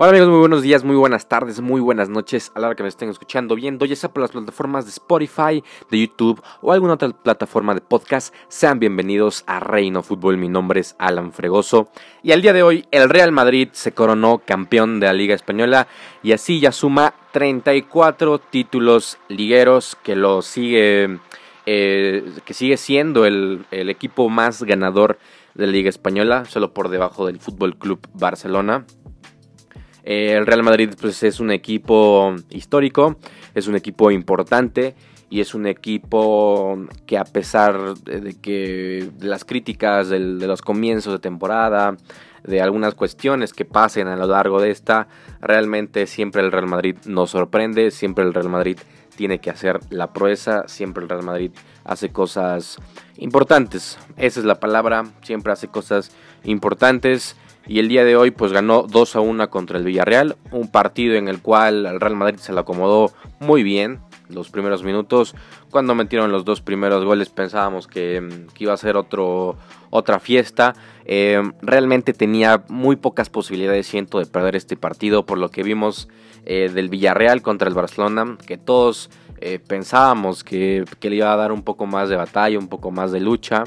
Hola amigos, muy buenos días, muy buenas tardes, muy buenas noches a la hora que me estén escuchando, viendo, ya sea por las plataformas de Spotify, de YouTube o alguna otra plataforma de podcast. Sean bienvenidos a Reino Fútbol, mi nombre es Alan Fregoso y al día de hoy el Real Madrid se coronó campeón de la Liga Española y así ya suma 34 títulos ligueros que lo sigue, eh, que sigue siendo el, el equipo más ganador de la Liga Española, solo por debajo del Fútbol Club Barcelona. Eh, el Real Madrid pues, es un equipo histórico, es un equipo importante y es un equipo que a pesar de que de las críticas de los comienzos de temporada, de algunas cuestiones que pasen a lo largo de esta, realmente siempre el Real Madrid nos sorprende, siempre el Real Madrid tiene que hacer la proeza, siempre el Real Madrid hace cosas importantes, esa es la palabra, siempre hace cosas importantes. Y el día de hoy pues ganó 2 a 1 contra el Villarreal, un partido en el cual el Real Madrid se lo acomodó muy bien los primeros minutos. Cuando metieron los dos primeros goles pensábamos que, mm, iba a ser otro, otra fiesta. Eh, realmente tenía muy pocas posibilidades, siento, de perder este partido por lo que vimos eh, del Villarreal contra el Barcelona, que todos eh, pensábamos que, que le iba a dar un poco más de batalla, un poco más de lucha.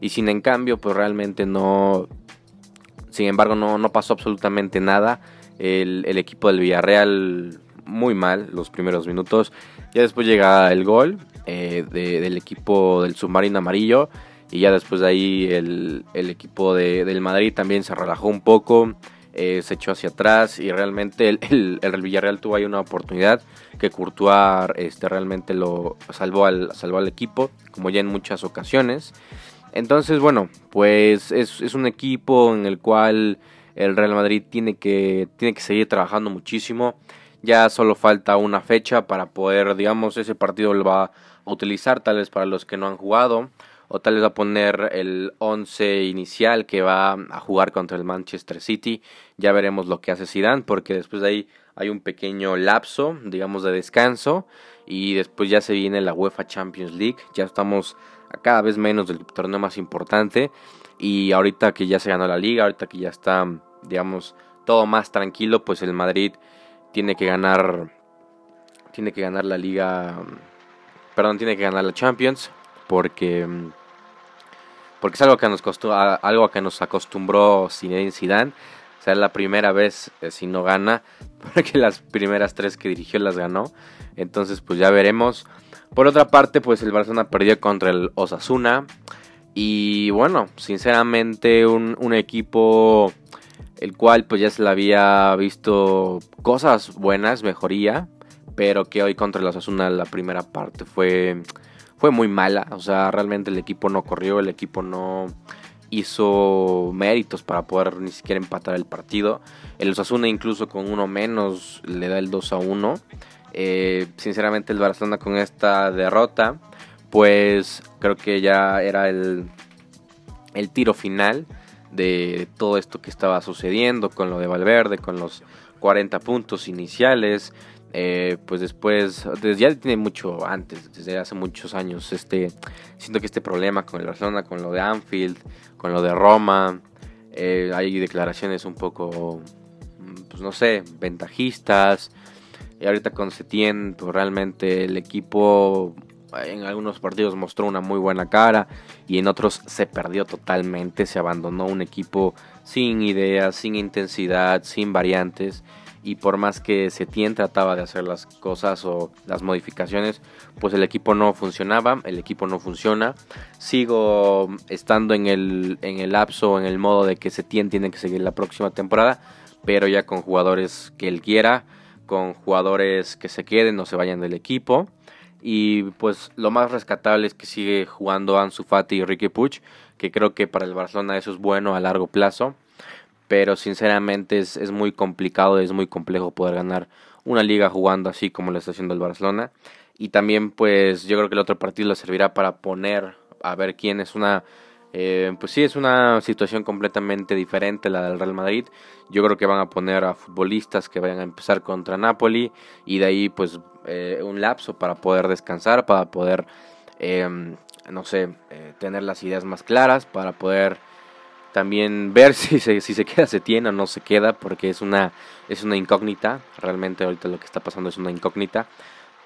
Y sin en cambio, pues realmente no, sin embargo, no, pasó absolutamente nada. El, equipo del Villarreal muy mal los primeros minutos. Ya después llega el gol eh, del equipo del submarino amarillo. Y ya después de ahí el, equipo del Madrid también se relajó un poco. Eh, se echó hacia atrás y realmente el, el, Villarreal tuvo ahí una oportunidad que Courtois este, realmente lo salvó al, salvó al equipo, como ya en muchas ocasiones. Entonces, bueno, pues es, un equipo en el cual el Real Madrid tiene que, tiene que seguir trabajando muchísimo. Ya solo falta una fecha para poder, digamos, ese partido lo va a utilizar tal vez para los que no han jugado. O tal vez va a poner el 11 inicial que va a jugar contra el Manchester City. Ya veremos lo que hace Zidane porque después de ahí hay un pequeño lapso, digamos, de descanso. Y después ya se viene la UEFA Champions League. Ya estamos cada vez menos del torneo más importante. Y ahorita que ya se ganó la liga, ahorita que ya está, digamos, todo más tranquilo, pues el Madrid tiene que ganar, tiene que ganar la liga, perdón, tiene que ganar la Champions, porque, porque es algo que nos costó, algo que nos acostumbró Zinedine Zidane. O sea, la primera vez eh, si no gana, porque las primeras tres que dirigió las ganó. Entonces, pues ya veremos. Por otra parte, pues el Barcelona perdió contra el Osasuna. Y bueno, sinceramente un, equipo el cual pues ya se le había visto cosas buenas, mejoría, pero que hoy contra el Osasuna la primera parte fue, fue muy mala. O sea, realmente el equipo no corrió, el equipo no hizo méritos para poder ni siquiera empatar el partido. El Osasuna incluso con uno menos le da el 2 a 1. Eh, sinceramente el Barcelona con esta derrota, pues creo que ya era el, el tiro final de todo esto que estaba sucediendo con lo de Valverde, con los 40 puntos iniciales. Eh, pues después, desde ya tiene mucho antes, desde hace muchos años, este, siento que este problema con el Barcelona, con lo de Anfield, con lo de Roma, eh, hay declaraciones un poco, pues no sé, ventajistas, y ahorita con Setien, pues realmente el equipo en algunos partidos mostró una muy buena cara y en otros se perdió totalmente, se abandonó un equipo sin ideas, sin intensidad, sin variantes y por más que Setien trataba de hacer las cosas o las modificaciones, pues el equipo no funcionaba, el equipo no funciona. Sigo estando en el, en el lapso, en el modo de que Setien tiene que seguir la próxima temporada, pero ya con jugadores que él quiera con jugadores que se queden o se vayan del equipo. Y pues lo más rescatable es que sigue jugando Ansu Fati y Ricky Puch, que creo que para el Barcelona eso es bueno a largo plazo. Pero sinceramente es, es muy complicado, es muy complejo poder ganar una liga jugando así como lo está haciendo el Barcelona. Y también pues yo creo que el otro partido le servirá para poner a ver quién es una eh, pues sí, es una situación completamente diferente la del Real Madrid. Yo creo que van a poner a futbolistas que vayan a empezar contra Napoli y de ahí pues eh, un lapso para poder descansar, para poder, em, no sé, eh, tener las ideas más claras, para poder También ver si se, si se queda tiene o no se queda, porque es una, es una incógnita. Realmente ahorita lo que está pasando es una incógnita.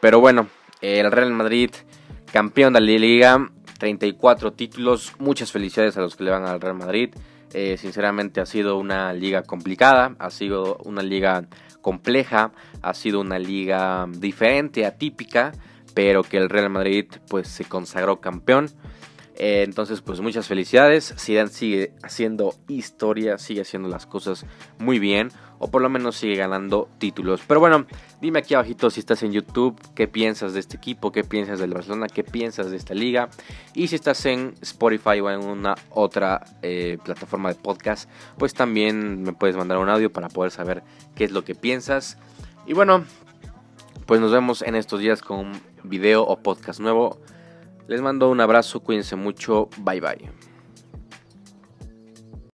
Pero bueno, el Real Madrid, campeón de la liga, 34 títulos. Muchas felicidades a los que le van al Real Madrid. Eh, sinceramente ha sido una liga complicada, ha sido una liga compleja, ha sido una liga diferente, atípica, pero que el Real Madrid pues se consagró campeón. Eh, entonces, pues muchas felicidades. Zidane sigue haciendo historia, sigue haciendo las cosas muy bien, o por lo menos sigue ganando títulos. Pero bueno, dime aquí abajito si estás en YouTube, qué piensas de este equipo, qué piensas del Barcelona, qué piensas de esta liga. Y si estás en Spotify o en una otra eh, plataforma de podcast, pues también me puedes mandar un audio para poder saber qué es lo que piensas. Y bueno, pues nos vemos en estos días con un video o podcast nuevo. Les mando un abrazo, cuídense mucho, bye bye.